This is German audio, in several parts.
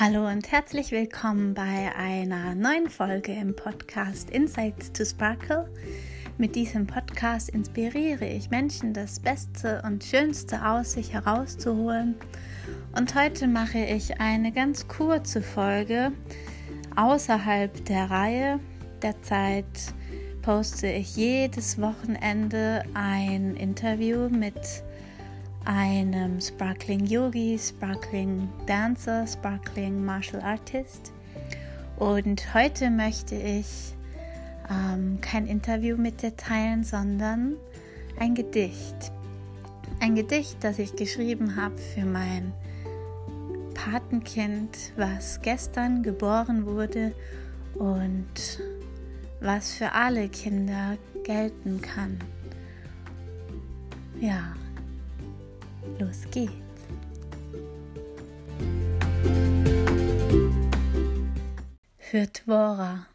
Hallo und herzlich willkommen bei einer neuen Folge im Podcast Insights to Sparkle. Mit diesem Podcast inspiriere ich Menschen, das Beste und Schönste aus sich herauszuholen. Und heute mache ich eine ganz kurze Folge außerhalb der Reihe. Derzeit poste ich jedes Wochenende ein Interview mit einem Sparkling Yogi, Sparkling Dancer, Sparkling Martial Artist. Und heute möchte ich ähm, kein Interview mit dir teilen, sondern ein Gedicht. Ein Gedicht, das ich geschrieben habe für mein Patenkind, was gestern geboren wurde und was für alle Kinder gelten kann. Ja, Los geht's! Für Dvora.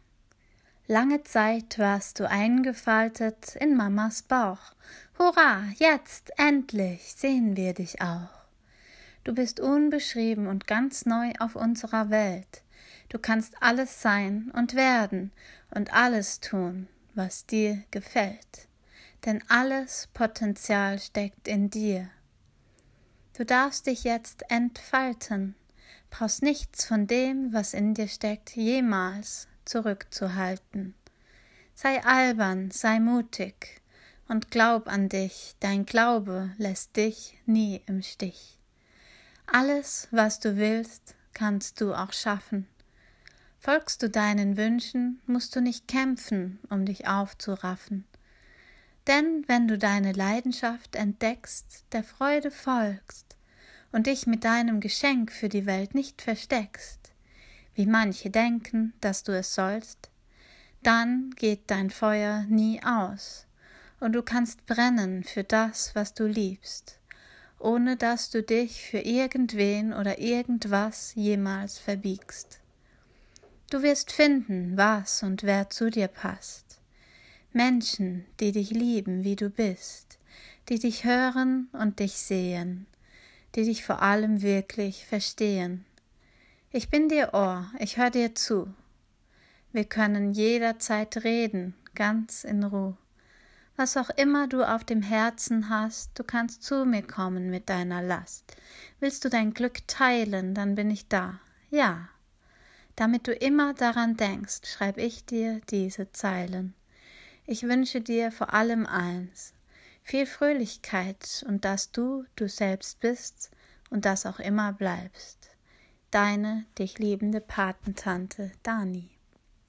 Lange Zeit warst du eingefaltet in Mamas Bauch. Hurra, jetzt endlich sehen wir dich auch. Du bist unbeschrieben und ganz neu auf unserer Welt. Du kannst alles sein und werden und alles tun, was dir gefällt. Denn alles Potenzial steckt in dir. Du darfst dich jetzt entfalten, brauchst nichts von dem, was in dir steckt, jemals zurückzuhalten. Sei albern, sei mutig und glaub an dich, dein Glaube lässt dich nie im Stich. Alles, was du willst, kannst du auch schaffen. Folgst du deinen Wünschen, musst du nicht kämpfen, um dich aufzuraffen. Denn wenn du deine Leidenschaft entdeckst, der Freude folgst und dich mit deinem Geschenk für die Welt nicht versteckst, wie manche denken, dass du es sollst, dann geht dein Feuer nie aus, und du kannst brennen für das, was du liebst, ohne dass du dich für irgendwen oder irgendwas jemals verbiegst. Du wirst finden, was und wer zu dir passt. Menschen, die dich lieben, wie du bist, die dich hören und dich sehen, die dich vor allem wirklich verstehen. Ich bin dir Ohr, ich hör dir zu. Wir können jederzeit reden, ganz in Ruhe. Was auch immer du auf dem Herzen hast, du kannst zu mir kommen mit deiner Last. Willst du dein Glück teilen, dann bin ich da. Ja. Damit du immer daran denkst, schreib ich dir diese Zeilen. Ich wünsche dir vor allem eins, viel Fröhlichkeit und dass du du selbst bist und das auch immer bleibst. Deine dich liebende Patentante Dani.